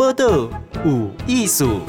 报道有艺术。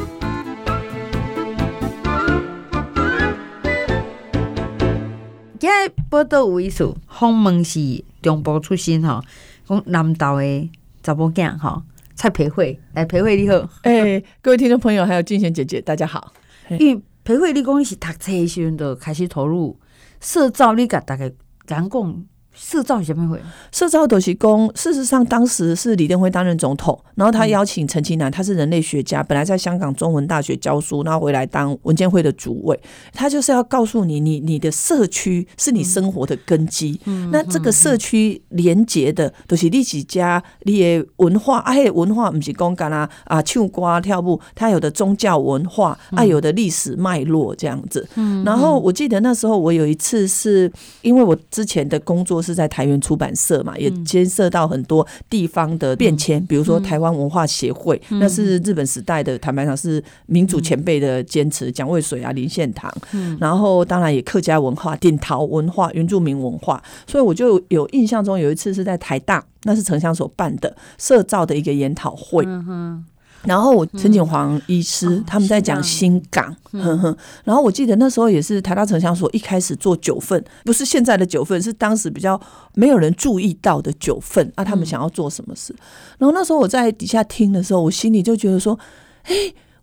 今日报道有艺术，访问是中部出身吼，讲南投的查某囝吼蔡培慧，来培慧你好，诶、欸，各位听众朋友，还有静贤姐姐，大家好。因为培慧你讲你是读册的时阵就开始投入社造，你甲大家讲讲。社造什么会？社造都是公。事实上，当时是李登辉担任总统，然后他邀请陈其南，他是人类学家，本来在香港中文大学教书，然后回来当文建会的主委。他就是要告诉你，你你的社区是你生活的根基。嗯、那这个社区连接的都是历史家，你的文化，啊，文化不是讲干啦啊，唱歌跳舞，他有的宗教文化，啊，有的历史脉络这样子。嗯然后我记得那时候我有一次是因为我之前的工作。是在台湾出版社嘛，也牵涉到很多地方的变迁，比如说台湾文化协会，那是日本时代的，坦白讲是民主前辈的坚持，蒋渭水啊、林献堂，然后当然也客家文化、顶陶文化、原住民文化，所以我就有印象中有一次是在台大，那是城乡所办的社造的一个研讨会。然后我陈景煌医师、嗯、他们在讲新港，然后我记得那时候也是台大城乡所一开始做九份，不是现在的九份，是当时比较没有人注意到的九份啊。他们想要做什么事？嗯、然后那时候我在底下听的时候，我心里就觉得说，哎，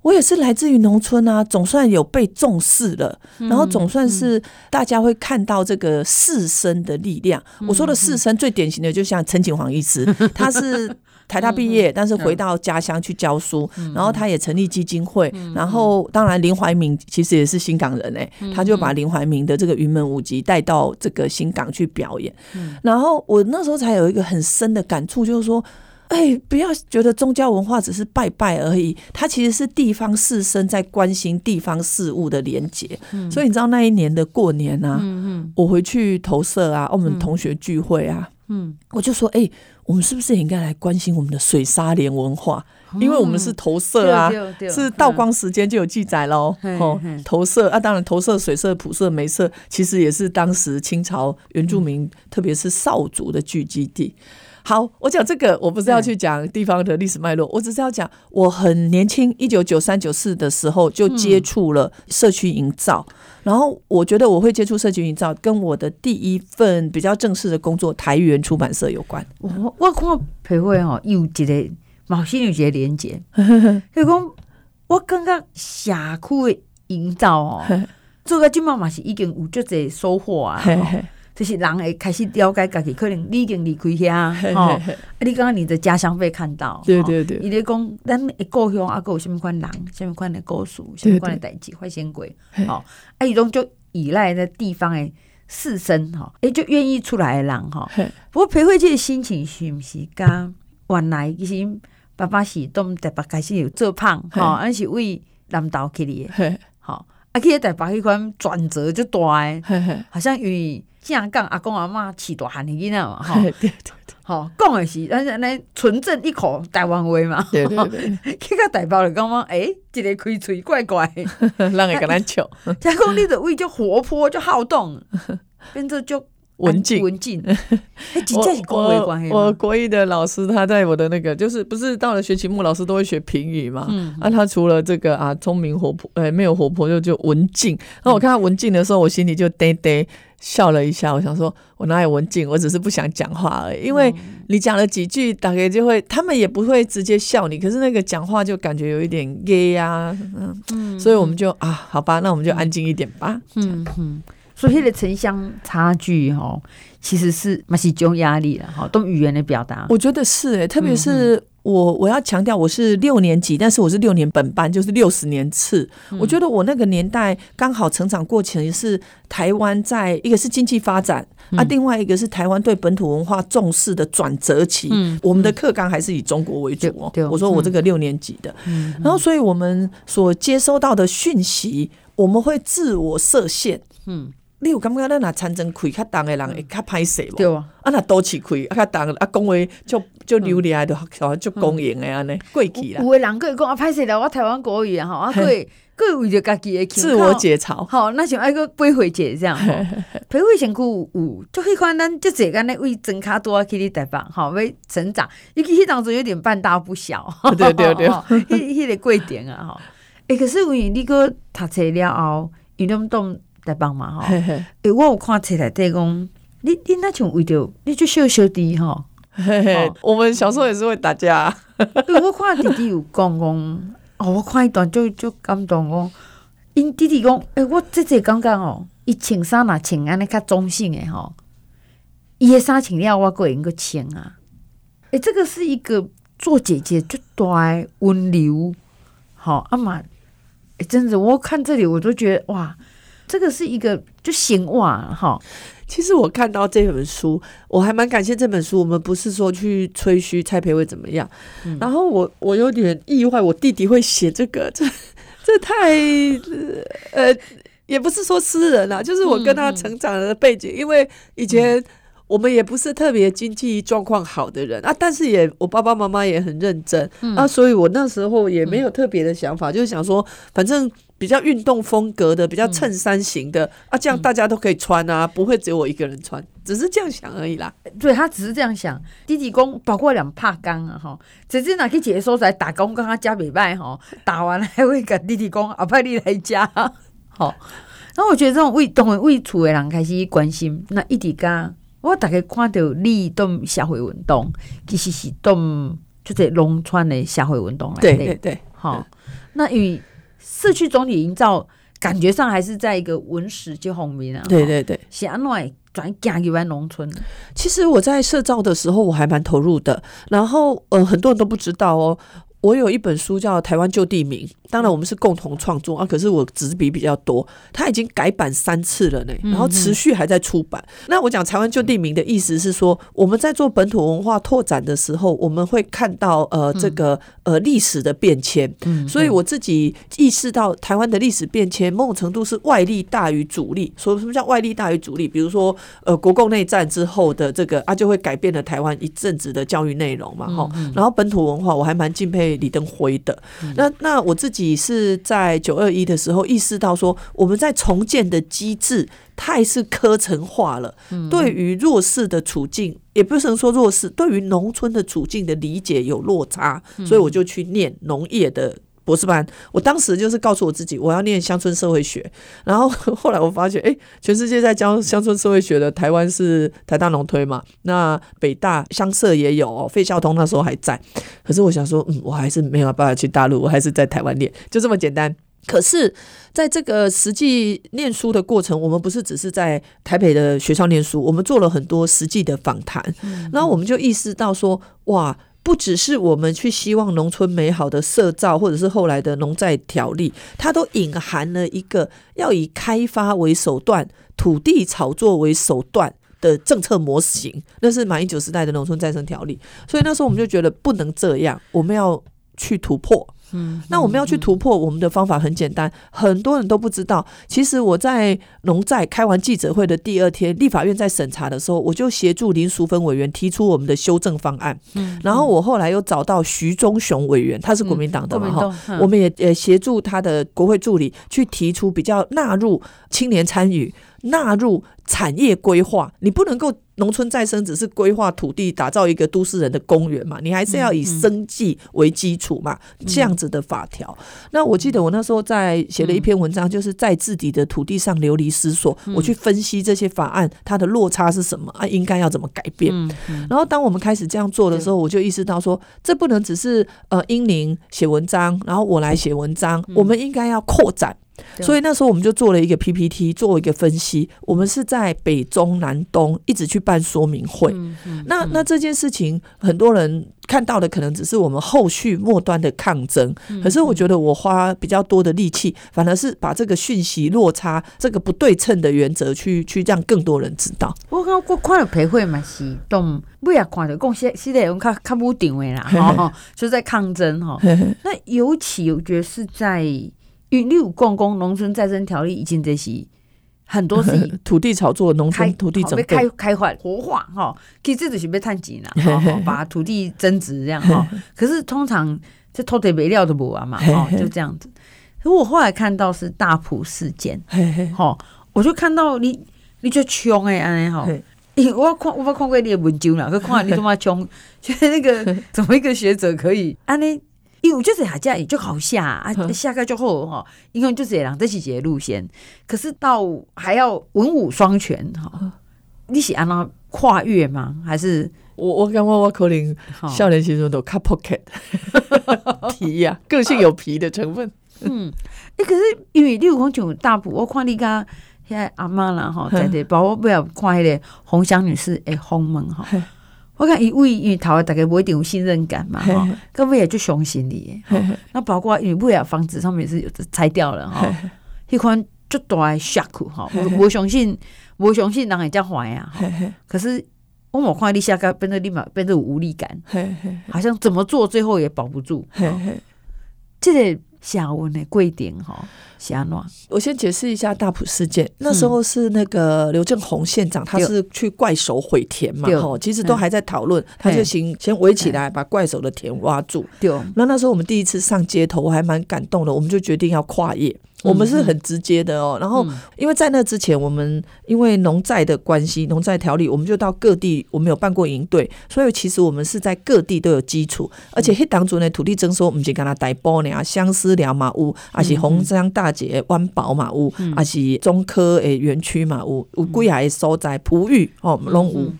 我也是来自于农村啊，总算有被重视了，然后总算是大家会看到这个士绅的力量。我说的士绅最典型的就像陈景煌医师，他是。台大毕业，但是回到家乡去教书，然后他也成立基金会，然后当然林怀民其实也是新港人哎，他就把林怀民的这个云门舞集带到这个新港去表演，然后我那时候才有一个很深的感触，就是说，哎，不要觉得宗教文化只是拜拜而已，它其实是地方士绅在关心地方事务的连结，所以你知道那一年的过年啊，我回去投射啊，我们同学聚会啊。嗯，我就说，哎、欸，我们是不是也应该来关心我们的水沙莲文化？因为我们是投射啊，是道光时间就有记载喽。哦，投射啊，当然投射、水色、普色、梅色，其实也是当时清朝原住民，特别是少族的聚集地。好，我讲这个，我不是要去讲地方的历史脉络，我只是要讲，我很年轻，一九九三九四的时候就接触了社区营造，然后我觉得我会接触社区营造，跟我的第一份比较正式的工作台元出版社有关。我我看培慧哦，有一个毛新有一个连接，就讲我感觉社区的营造哦，做个今嘛嘛是已经有足侪收获啊。就是人会开始了解家己，可能你已经离开遐，吼，啊，你刚刚你的家乡被看到，对对对，伊咧讲咱的故乡啊，有什物款人，什物款的故事，什物款的代志发生过，吼，啊，伊种就依赖在地方的士绅，吼，诶，就愿意出来的人，吼。不过裴慧这个心情是毋是甲原来其实爸爸是从台北开始有做胖，吼，俺是为南投去的，吼，啊，去台北迄款转折就大诶，好像与。这样讲，阿公阿妈饲大汉的囡仔嘛，哈，对对对，好讲的是，咱咱纯正一口台湾话嘛，对对对，去到台北就讲嘛，诶，一个开嘴怪怪，让 人跟咱笑。加工你的胃就活泼就好动，变做就文静。文静。我我国一的老师他在我的那个就是不是到了学期末老师都会学评语嘛，嗯，啊，他除了这个啊聪明活泼，诶，没有活泼就就文静。那我看他文静的时候，我心里就呆呆。笑了一下，我想说，我哪有文静？我只是不想讲话而已。因为你讲了几句，大概就会，他们也不会直接笑你，可是那个讲话就感觉有一点 gay 呀，嗯，所以我们就啊，好吧，那我们就安静一点吧。嗯嗯，所以这个城乡差距哦，其实是蛮是种压力了哈，都语言的表达，我觉得是诶、欸，特别是。我我要强调，我是六年级，但是我是六年本班，就是六十年次。我觉得我那个年代刚好成长过程是台湾在一个是经济发展啊，另外一个是台湾对本土文化重视的转折期。我们的课纲还是以中国为主哦。我说我这个六年级的，然后所以我们所接收到的讯息，我们会自我设限。嗯。你有感觉咱若田庄开较重的人会较歹势无？对啊，啊若都市开啊较重，啊讲话就就流利的，就就公营的安尼过去啦。有的人佫会讲啊歹势了，我台湾国语啊吼，啊佫会佫会为着家己的自我解嘲。吼，那像爱个培慧姐这样，培慧身躯有就迄款咱即个干咧为增卡多去哩台北，吼为成长，尤其迄当中有点半大不小。对 对对，迄迄 个贵点啊吼。诶，可是为你个读册了后，伊拢当。在帮忙哈，诶，我有看册内底讲，你你那像为着你就小小弟哈，我们小时候也是会打架。我看弟弟有讲讲，哦，我看一段就就感动讲，因弟弟讲，诶，我这这感觉哦，伊穿衫嘛穿安尼较中性诶吼，伊诶衫穿了我个人个穿啊，诶，这个是一个做姐姐最大温柔，好阿妈，诶，真的，我看这里我都觉得哇。这个是一个就行哇哈，其实我看到这本书，我还蛮感谢这本书。我们不是说去吹嘘蔡培慧怎么样，嗯、然后我我有点意外，我弟弟会写这个，这这太呃，也不是说私人啦，就是我跟他成长的背景，因为以前。我们也不是特别经济状况好的人啊，但是也我爸爸妈妈也很认真、嗯、啊，所以我那时候也没有特别的想法，嗯、就是想说，反正比较运动风格的，比较衬衫型的、嗯、啊，这样大家都可以穿啊，不会只有我一个人穿，只是这样想而已啦。对，他只是这样想。弟弟公，包括两怕钢啊，哈，直接拿去姐姐说在打工，跟他加美拜哈，打完还会跟弟弟公，阿派你来加，好。然后我觉得这种为懂为厝的人开始关心，那一滴干。我大概看到你动社会运动，其实是动就是农村的社会运动来。对对对，好。那与社区总体营造，感觉上还是在一个文史就方面啊。对对对，是安怎转嫁给湾农村。其实我在社造的时候，我还蛮投入的。然后呃，很多人都不知道哦。我有一本书叫《台湾旧地名》，当然我们是共同创作啊。可是我纸笔比较多，它已经改版三次了呢，然后持续还在出版。嗯、那我讲《台湾旧地名》的意思是说，我们在做本土文化拓展的时候，我们会看到呃这个呃历史的变迁。嗯，所以我自己意识到台湾的历史变迁，某种程度是外力大于主力。说什么叫外力大于主力？比如说呃国共内战之后的这个啊，就会改变了台湾一阵子的教育内容嘛。哈、嗯，然后本土文化我还蛮敬佩。李登辉的。那那我自己是在九二一的时候意识到说，我们在重建的机制太是科层化了，对于弱势的处境，也不能说弱势，对于农村的处境的理解有落差，所以我就去念农业的。博士班，我当时就是告诉我自己，我要念乡村社会学。然后 后来我发现，哎，全世界在教乡村社会学的，台湾是台大农推嘛，那北大乡社也有哦，费孝通那时候还在。可是我想说，嗯，我还是没有办法去大陆，我还是在台湾念，就这么简单。可是，在这个实际念书的过程，我们不是只是在台北的学校念书，我们做了很多实际的访谈，然后我们就意识到说，哇。不只是我们去希望农村美好的社造，或者是后来的农再条例，它都隐含了一个要以开发为手段、土地炒作为手段的政策模型。那是马英九时代的农村再生条例，所以那时候我们就觉得不能这样，我们要去突破。嗯，那我们要去突破，我们的方法很简单，很多人都不知道。其实我在农再开完记者会的第二天，立法院在审查的时候，我就协助林淑芬委员提出我们的修正方案。嗯，然后我后来又找到徐忠雄委员，他是国民党的嘛哈，我们也也协助他的国会助理去提出比较纳入青年参与。纳入产业规划，你不能够农村再生只是规划土地，打造一个都市人的公园嘛？你还是要以生计为基础嘛？嗯嗯、这样子的法条。那我记得我那时候在写了一篇文章，就是在自己的土地上流离失所，嗯、我去分析这些法案它的落差是什么啊？应该要怎么改变？然后当我们开始这样做的时候，我就意识到说，这不能只是呃英宁写文章，然后我来写文章，我们应该要扩展。所以那时候我们就做了一个 PPT，做一个分析。我们是在北中南东一直去办说明会。那那这件事情，很多人看到的可能只是我们后续末端的抗争。可是我觉得我花比较多的力气，反而是把这个讯息落差、这个不对称的原则，去去让更多人知道。我刚我看了培会嘛，是动不要看的，共现现在用看看不定位啦，哈，就在抗争哈。那尤其我觉得是在。因为你有讲讲农村再生条例已经这是很多是 土地炒作、农村土地整开开发活化哈，其实这就是要趁钱啦，把土地增值这样哈。可是通常这土地没料都不完嘛，哈，就这样子。可我后来看到是大埔事件，哈，我就看到你，你就穷哎，安尼哈，我看我看过你的文章啦，可看你怎么穷，觉得那个怎么一个学者可以安尼？因为就是下架也就好下啊，下个就后哈，因为就是这样，这是一个路线。可是到还要文武双全哈，你是安那跨越吗？还是我我感觉我可能少年时阵都卡 pocket 皮呀，个性有皮的成分。嗯，哎，可是因为你有讲像大埔，我看你家现在阿妈啦哈，在的，包括不要看那个红香女士诶，红门哈。我看一为因为头大概不一定有信任感嘛，哈，各位也就相信你，那包括因为不要房子上面是有的拆掉了哈，一款就大的 shock 哈，我我相信我相信人会这样坏呀，可是我冇看你下个变得立马变得无力感，好像怎么做最后也保不住，这个。下温的贵点哈，下暖。我先解释一下大埔事件，那时候是那个刘正宏县长，他是去怪手毁田嘛，哈，其实都还在讨论，他就先先围起来，把怪手的田挖住。对，那那时候我们第一次上街头，我还蛮感动的，我们就决定要跨业。我们是很直接的哦，然后因为在那之前，我们因为农债的关系，农债条例，我们就到各地，我们有办过营队，所以其实我们是在各地都有基础，而且黑当中呢土地征收，我们就跟他带包呢，相思寮嘛屋，还是红山大姐湾宝嘛屋，还是中科诶园区嘛屋，有几下所在璞玉哦拢有。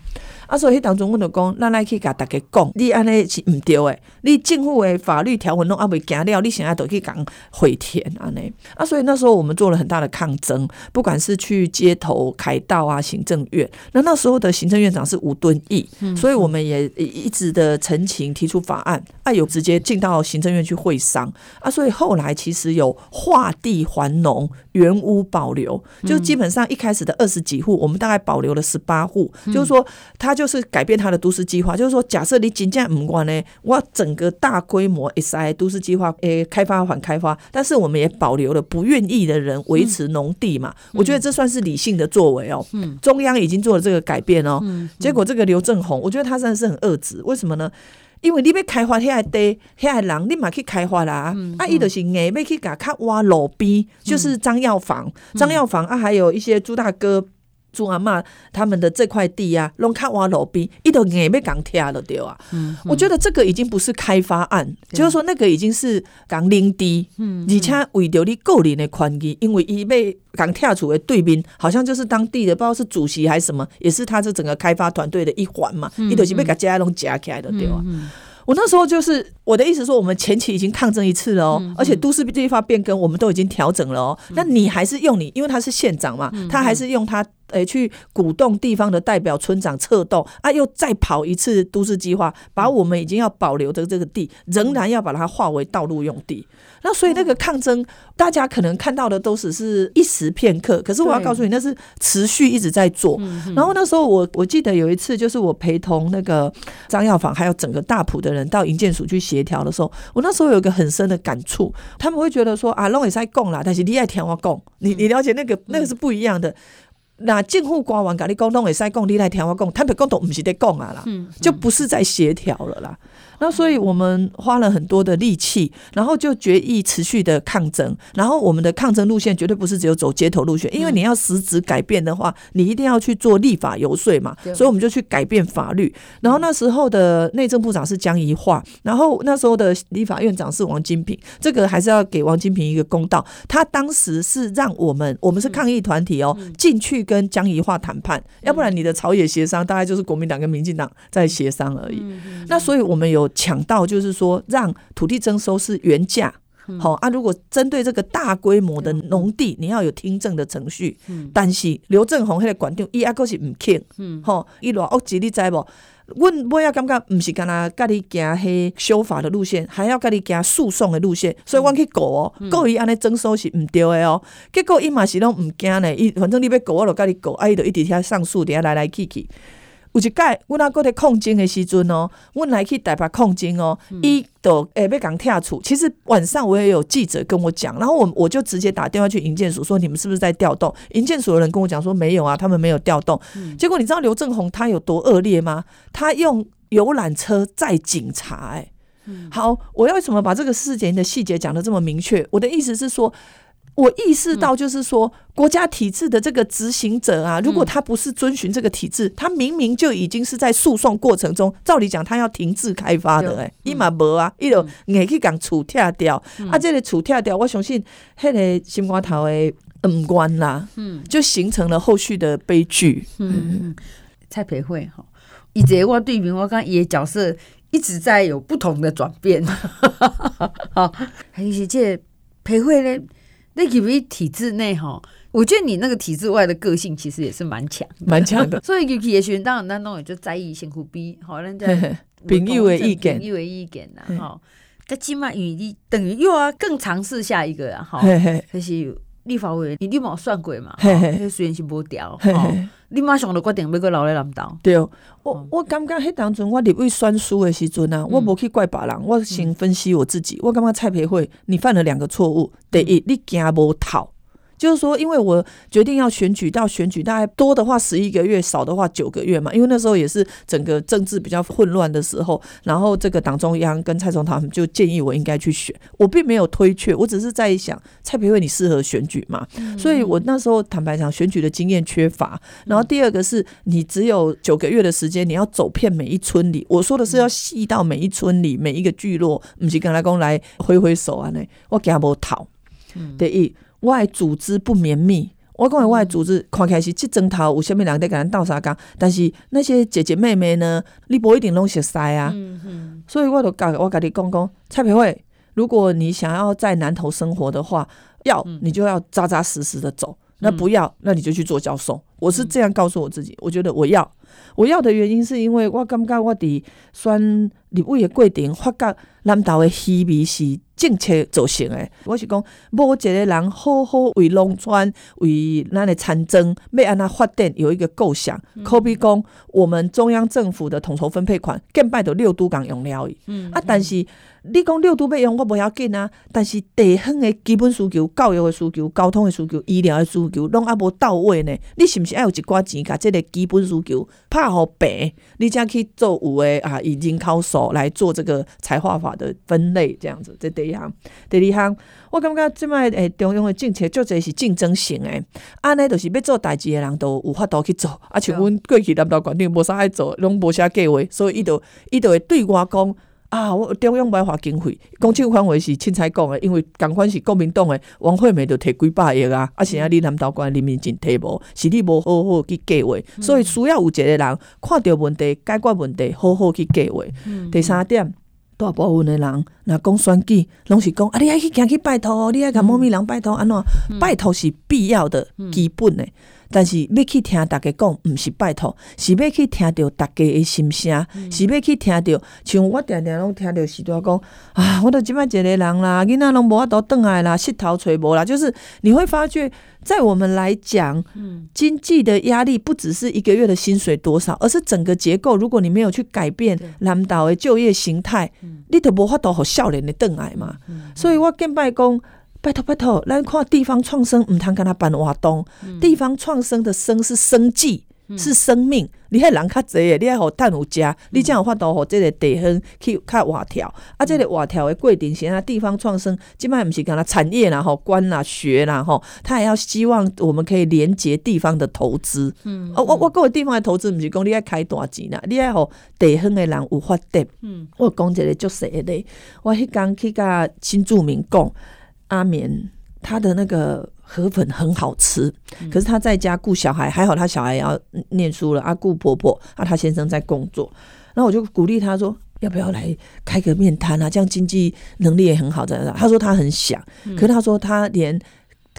啊，所以迄当中，阮就讲，咱来去甲大家讲，你安尼是毋对诶。你政府诶法律条文拢还未行了，你现在都去讲毁田安尼。啊，所以那时候我们做了很大的抗争，不管是去街头、开道啊、行政院。那那时候的行政院长是吴敦义，所以我们也一直的陈情提出法案，啊，有直接进到行政院去会商。啊，所以后来其实有划地还农、原屋保留，就基本上一开始的二十几户，我们大概保留了十八户，就是说他。就是改变他的都市计划，就是说，假设你真正唔管呢，我整个大规模 SI 都市计划诶开发反开发，但是我们也保留了不愿意的人维持农地嘛，我觉得这算是理性的作为哦。中央已经做了这个改变哦，结果这个刘正鸿，我觉得他真的是很恶质，为什么呢？因为你要开发遐地，遐人你嘛去开发啦，啊，伊就是硬要去甲卡挖路边，就是张耀房，张耀房啊，还有一些朱大哥。朱阿妈他们的这块地啊，拢卡瓦路边，一头硬被港贴了对啊。嗯，我觉得这个已经不是开发案，嗯、就是说那个已经是港领地。嗯，而且为着你个人的权益，因为伊被港贴处的对面，好像就是当地的，不知道是主席还是什么，也是他这整个开发团队的一环嘛。伊就是被甲家拢夹起来的对啊。嗯嗯我那时候就是我的意思说，我们前期已经抗争一次了哦，而且都市计划变更我们都已经调整了哦。那你还是用你，因为他是县长嘛，他还是用他诶去鼓动地方的代表村长策动啊，又再跑一次都市计划，把我们已经要保留的这个地，仍然要把它划为道路用地。那所以那个抗争，大家可能看到的都只是一时片刻，可是我要告诉你，那是持续一直在做。然后那时候我我记得有一次，就是我陪同那个张耀房还有整个大埔的人到营建署去协调的时候，我那时候有一个很深的感触，他们会觉得说啊，龙也在供啦，但是你爱听我供，你你了解那个那个是不一样的。那政府官员跟你讲拢会使讲，你来听我讲，他们讲都不是在讲啊啦，就不是在协调了啦。那所以我们花了很多的力气，然后就决议持续的抗争。然后我们的抗争路线绝对不是只有走街头路线，因为你要实质改变的话，你一定要去做立法游说嘛。所以我们就去改变法律。然后那时候的内政部长是江宜桦，然后那时候的立法院长是王金平。这个还是要给王金平一个公道，他当时是让我们，我们是抗议团体哦，进去跟江宜桦谈判，要不然你的朝野协商大概就是国民党跟民进党在协商而已。那所以我们有。抢到就是说，让土地征收是原价，好啊。如果针对这个大规模的农地，你要有听证的程序。但是刘正鸿迄个管定伊阿个是唔肯，吼，伊偌恶质你知无？阮我要感觉毋是干那甲你行迄修法的路线，还要甲你行诉讼的路线，所以阮去告哦，告伊安尼征收是毋对的哦。结果伊嘛是拢毋惊呢，伊反正你要告我就甲你告，啊伊就一直遐上诉，伫遐来来去去。有一届，阮阿哥在控金的时阵哦，阮来去台北控金哦，伊都诶要讲跳厝。其实晚上我也有记者跟我讲，然后我我就直接打电话去营建署说，你们是不是在调动？营建署的人跟我讲说没有啊，他们没有调动。结果你知道刘正鸿他有多恶劣吗？他用游览车载警察、欸，诶，好，我要为什么把这个事件的细节讲得这么明确？我的意思是说。我意识到，就是说，国家体制的这个执行者啊，如果他不是遵循这个体制，他明明就已经是在诉讼过程中，照理讲他要停止开发的，哎，伊嘛无啊，伊就硬去讲厝拆掉，啊，这个厝拆掉，我相信迄个心肝头的恩官啦，嗯，就形成了后续的悲剧。嗯，蔡培慧哈，以前我对明我刚伊的角色一直在有不同的转变，好，还有这培慧呢。那因为体制内哈，我觉得你那个体制外的个性其实也是蛮强，蛮强的。所以有些学员当然当中也就在意辛苦逼，好人家朋友的意见，朋友的意见呐，哈。但起码与你等于又要更尝试下一个啊，哈。就是立法委员，你立马算过嘛，迄，虽然是无调，你马上就决定要阁留在南投。对，我我感觉迄当中我立委选输的时阵啊，我无去怪别人，我先分析我自己。我感觉蔡培慧，你犯了两个错误。第一，你惊无头。就是说，因为我决定要选举，到选举大概多的话十一个月，少的话九个月嘛。因为那时候也是整个政治比较混乱的时候，然后这个党中央跟蔡总统他们就建议我应该去选，我并没有推却，我只是在想蔡培慧你适合选举嘛。所以我那时候坦白讲，选举的经验缺乏。然后第二个是你只有九个月的时间，你要走遍每一村里。我说的是要细到每一村里每一个聚落，不是跟他讲来挥挥手啊呢，我给他无讨。第一。我的组织不绵密，我讲的我的组织看起来是这阵头有虾米人在跟咱斗相共，但是那些姐姐妹妹呢，你不一定拢熟悉啊。嗯嗯。所以我就教我跟你讲讲，蔡培慧，如果你想要在南投生活的话，要你就要扎扎实实的走，那不要，那你就去做教授。我是这样告诉我自己，我觉得我要，我要的原因是因为我感觉我伫选立委的过程，发觉南投的虚味是。政策造成的，我是讲，某一个人好好为农村、为咱的产政要安怎发展，有一个构想。可比讲，我们中央政府的统筹分配款，更拜到六都港用了。嗯，啊，但是你讲六都要用，我不要紧啊。但是地方的基本需求、教育的需求、交通的需求、医疗的需求，拢还无到位呢。你是不是爱有一寡钱，甲这个基本需求拍好白，你才去做有诶啊，以人口数来做这个财化法的分类，这样子，这第一项。第二项，我感觉即摆诶中央诶政策，足侪是竞争性诶，安尼就是要做代志诶人都有法度去做，啊，像阮过去南投县顶无啥爱做，拢无啥计划，所以伊就伊就会对我讲啊，我中央无花经费，讲即个范围是凊彩讲诶，因为共款是国民党诶，王惠美就摕几百亿啊，啊，现在你南投县人民真摕无，是你无好好去计划，所以需要有一个人看到问题，解决问题，好好去计划。第三点。大部分的人，若讲选举，拢是讲啊，你爱去行去拜托，你爱甲某咪人拜托，安怎？拜托是必要的、基本的。但是要去听大家讲，毋是拜托，是要去听到大家的心声，嗯、是要去听到。像我常常拢听到时多讲啊，我都即摆一个人啦，囡仔拢无法度转来啦，膝头揣无啦。就是你会发觉，在我们来讲，嗯、经济的压力不只是一个月的薪水多少，而是整个结构。如果你没有去改变南岛的就业形态，嗯、你都无法度互少年的转来嘛。所以我更拜讲。拜托拜托，咱看地方创生，毋通跟他办活动。嗯、地方创生的生是生计，嗯、是生命。你迄人较济诶，你爱互趁有食，嗯、你才有法度互即个地方去较活跳。嗯、啊，这个活跳的过程是啊，地方创生，即摆毋是干那产业啦、吼官啦、学啦、吼，他也要希望我们可以连接地方的投资。嗯，哦，我我各个地方的投资，毋是讲你爱开大钱啦，你爱互地方的人有发展。嗯，我讲一个足实的，我迄工去甲新住民讲。阿棉他的那个河粉很好吃，可是他在家顾小孩，还好他小孩也要念书了。阿顾婆婆啊，他先生在工作，然后我就鼓励他说，要不要来开个面摊啊？这样经济能力也很好的。他说他很想，可是他说他连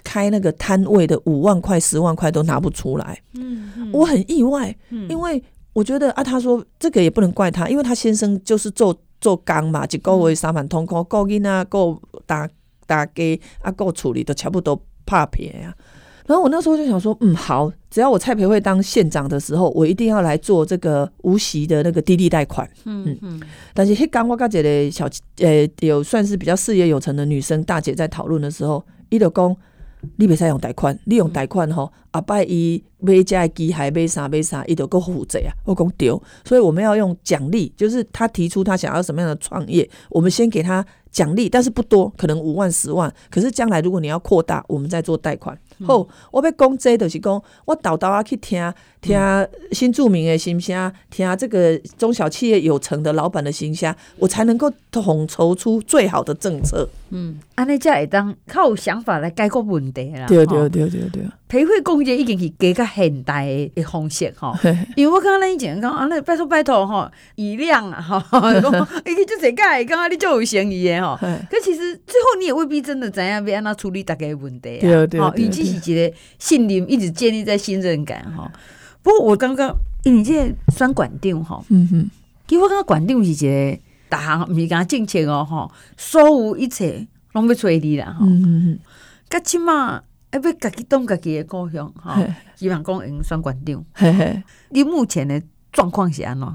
开那个摊位的五万块、十万块都拿不出来。嗯，我很意外，因为我觉得啊，他说这个也不能怪他，因为他先生就是做做工嘛，一个月三万通过，够囡啊，够大。大家啊，够处理都差不多拍平啊，然后我那时候就想说，嗯，好，只要我蔡培慧当县长的时候，我一定要来做这个无息的那个低利贷款。嗯嗯。但是，黑刚我跟一个小呃有算是比较事业有成的女生大姐在讨论的时候，伊就讲。你袂使用贷款，你用贷款吼，阿摆伊买家机械买啥买啥，伊就够负责啊！我讲对，所以我们要用奖励，就是他提出他想要什么样的创业，我们先给他奖励，但是不多，可能五万十万。可是将来如果你要扩大，我们再做贷款。好，我要讲这就是讲，我豆豆啊去听听新著名的心声，听这个中小企业有成的老板的心声，我才能够统筹出最好的政策。嗯，安尼才会当较有想法来解决问题啦。对对对对对。培慧公这已经是加较现代的方式吼，因为我刚刚咱以前讲啊，那拜托拜托吼，以量啊哈，伊去做这个，刚刚你就有嫌疑的吼。可其实最后你也未必真的知影要安怎处理大家问题啊。对对对。与其是一个信任，一直建立在信任感哈。不过我刚刚你这选馆长哈，嗯哼，其实我感觉馆长是一个大行，唔是讲政策哦哈，所有一切拢要催你啦哈。嗯哼，噶起码。哎，不，家己当家己的故乡哈，希望讲用选馆长。嘿嘿，你目前的状况是安怎？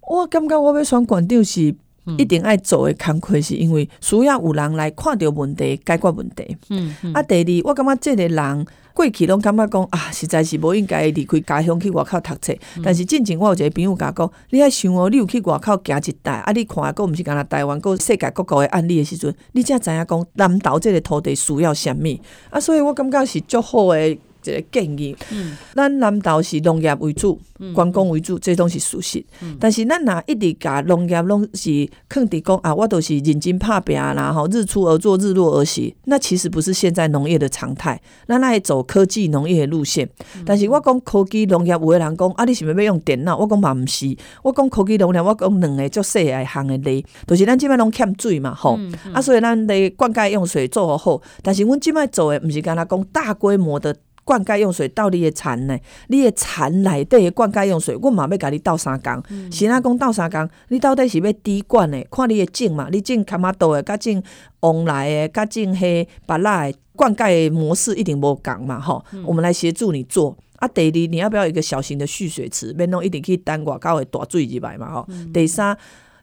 我感觉我要选馆长是一定爱做的工课，是因为需要有人来看到问题，解决问题。嗯，嗯啊，第二，我感觉这个人。过去拢感觉讲啊，实在是无应该离开家乡去外口读册。嗯、但是进前我有一个朋友甲讲，你爱想哦，你有去外口行一代，啊，你看啊，阁毋是干那台湾，阁世界各国的案例的时阵，你才知影讲南投这个土地需要啥物啊？所以我感觉是足好诶。一个建议，咱南投是农业为主，观光为主，这拢是事实。但是咱若一直甲农业拢是肯伫讲啊，我都是认真拍拼啦，吼，日出而作，日落而息。那其实不是现在农业的常态。咱爱走科技农业的路线。但是我讲科技农业，有个人讲啊，你是毋是要用电脑？我讲嘛毋是。我讲科技农业，我讲两个足细个项的例，就是咱即摆拢欠水嘛，吼。啊，所以咱的灌溉用水做好。但是阮即摆做的毋是干那讲大规模的。灌溉用水到你的田呢？你的田内底的灌溉用水，我嘛要甲你倒三工。是哪讲倒三工？你到底是要滴灌的？看你的种嘛，你种卡玛豆的，甲种往来的，甲种黑巴拉的，灌溉模式一定无共嘛，吼。我们来协助你做。啊，第二，你要不要一个小型的蓄水池？免弄一定去等外口的大水入来嘛，吼。第三。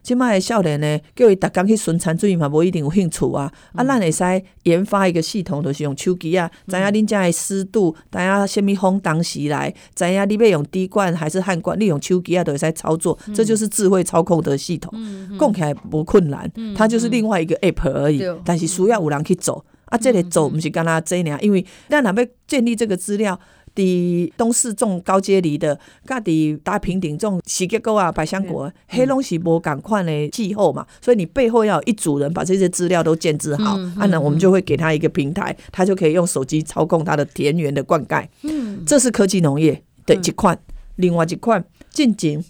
即卖的少年呢，叫伊逐工去巡田水嘛，无一定有兴趣啊。嗯、啊，咱会使研发一个系统，就是用手机啊，知影恁遮的湿度，知影啥物风当时来，知影你要用滴灌还是焊灌，你用手机啊都会使操作，嗯、这就是智慧操控的系统。讲起来无困难，嗯、它就是另外一个 app 而已，嗯、但是需要有人去做。嗯、啊，这个做毋是干那这样，因为咱若要建立这个资料。伫东势种高阶梨的，甲伫大平顶种喜结果啊，百香果，黑龙是无共款的气候嘛，所以你背后要有一组人把这些资料都建置好，嗯嗯、啊，那我们就会给他一个平台，他就可以用手机操控他的田园的灌溉。嗯，这是科技农业的一款，嗯、另外一款进前。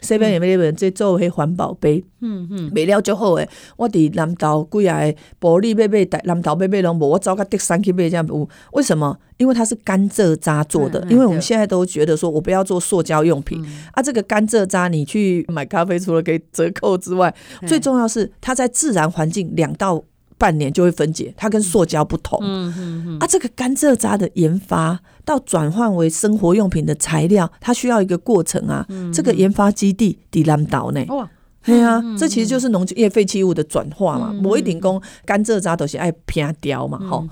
西边有没有人在做迄环保杯？嗯嗯，卖了就好诶。我伫南投几啊个玻璃杯杯，南投杯杯拢无，我走到德山去买这样有。为什么？因为它是甘蔗渣做的。因为我们现在都觉得说我不要做塑胶用品啊。这个甘蔗渣你去买咖啡，除了给折扣之外，最重要是它在自然环境两到半年就会分解，它跟塑胶不同。嗯嗯嗯。啊，这个甘蔗渣的研发到转换为生活用品的材料，它需要一个过程啊。嗯。这个研发基地在南投呢。哇。对啊，这其实就是农业废弃物的转化嘛。无一定讲甘蔗渣都是爱偏掉嘛。吼。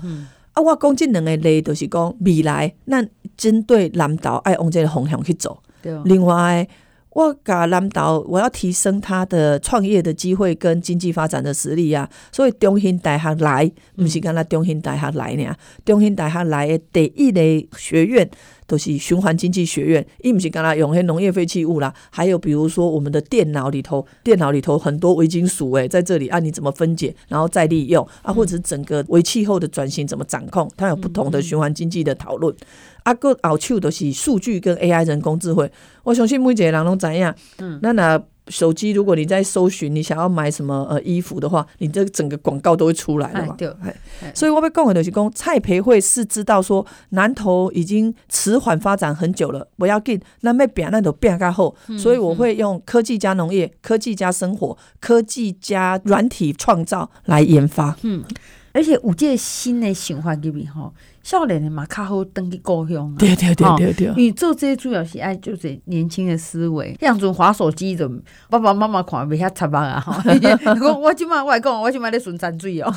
啊，我讲这两个类都是讲未来，那针对南岛爱往这个方向去走。对。另外。我甲南岛，我要提升他的创业的机会跟经济发展的实力啊，所以中兴大学来，不是干那中兴大学来呢，中兴大学来的第一类学院都是循环经济学院，伊毋是干啦用迄农业废弃物啦，还有比如说我们的电脑里头，电脑里头很多微金属诶，在这里啊，你怎么分解，然后再利用啊，或者是整个微气候的转型怎么掌控，它有不同的循环经济的讨论。啊，个后手都是数据跟 AI 人工智慧。我相信每一个人拢知影。嗯，那那手机，如果你在搜寻你想要买什么呃衣服的话，你这整个广告都会出来了嘛。对，所以我要讲的就是讲，蔡培慧是知道说南投已经迟缓发展很久了，不要紧，那没变那都变较好。所以我会用科技加农业、科技加生活、科技加软体创造来研发。嗯。而且有这个新的想法里面吼，少年的嘛较好登去故乡啊。对对对对对，你做这些主要是爱就是年轻的思维，像阵划手机就爸爸妈妈看袂遐插目啊。我 我今摆我来讲，我今摆咧顺山水哦。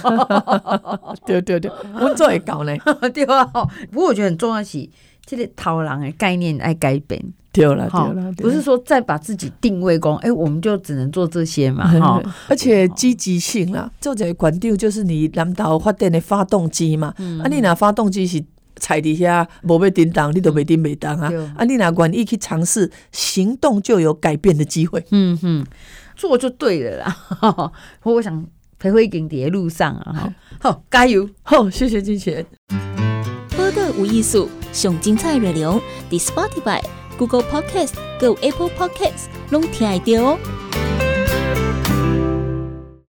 对 对对，我做会到咧。对啊，不过我觉得很重要是。这个头人的概念爱改变，对了对了，不是说再把自己定位工，哎，我们就只能做这些嘛，哈。而且积极性啦，做这个管定就是你南岛发电的发动机嘛，啊，你那发动机是踩底下无被叮当，你都没叮没当啊，啊，你那愿意去尝试，行动就有改变的机会，嗯哼，做就对了啦。我想培慧经的路上啊，好，加油，好，谢谢金钱。播个无艺术。上精彩内容，伫 Spotify、Google Podcast、Go Apple Podcasts，拢听得到哦。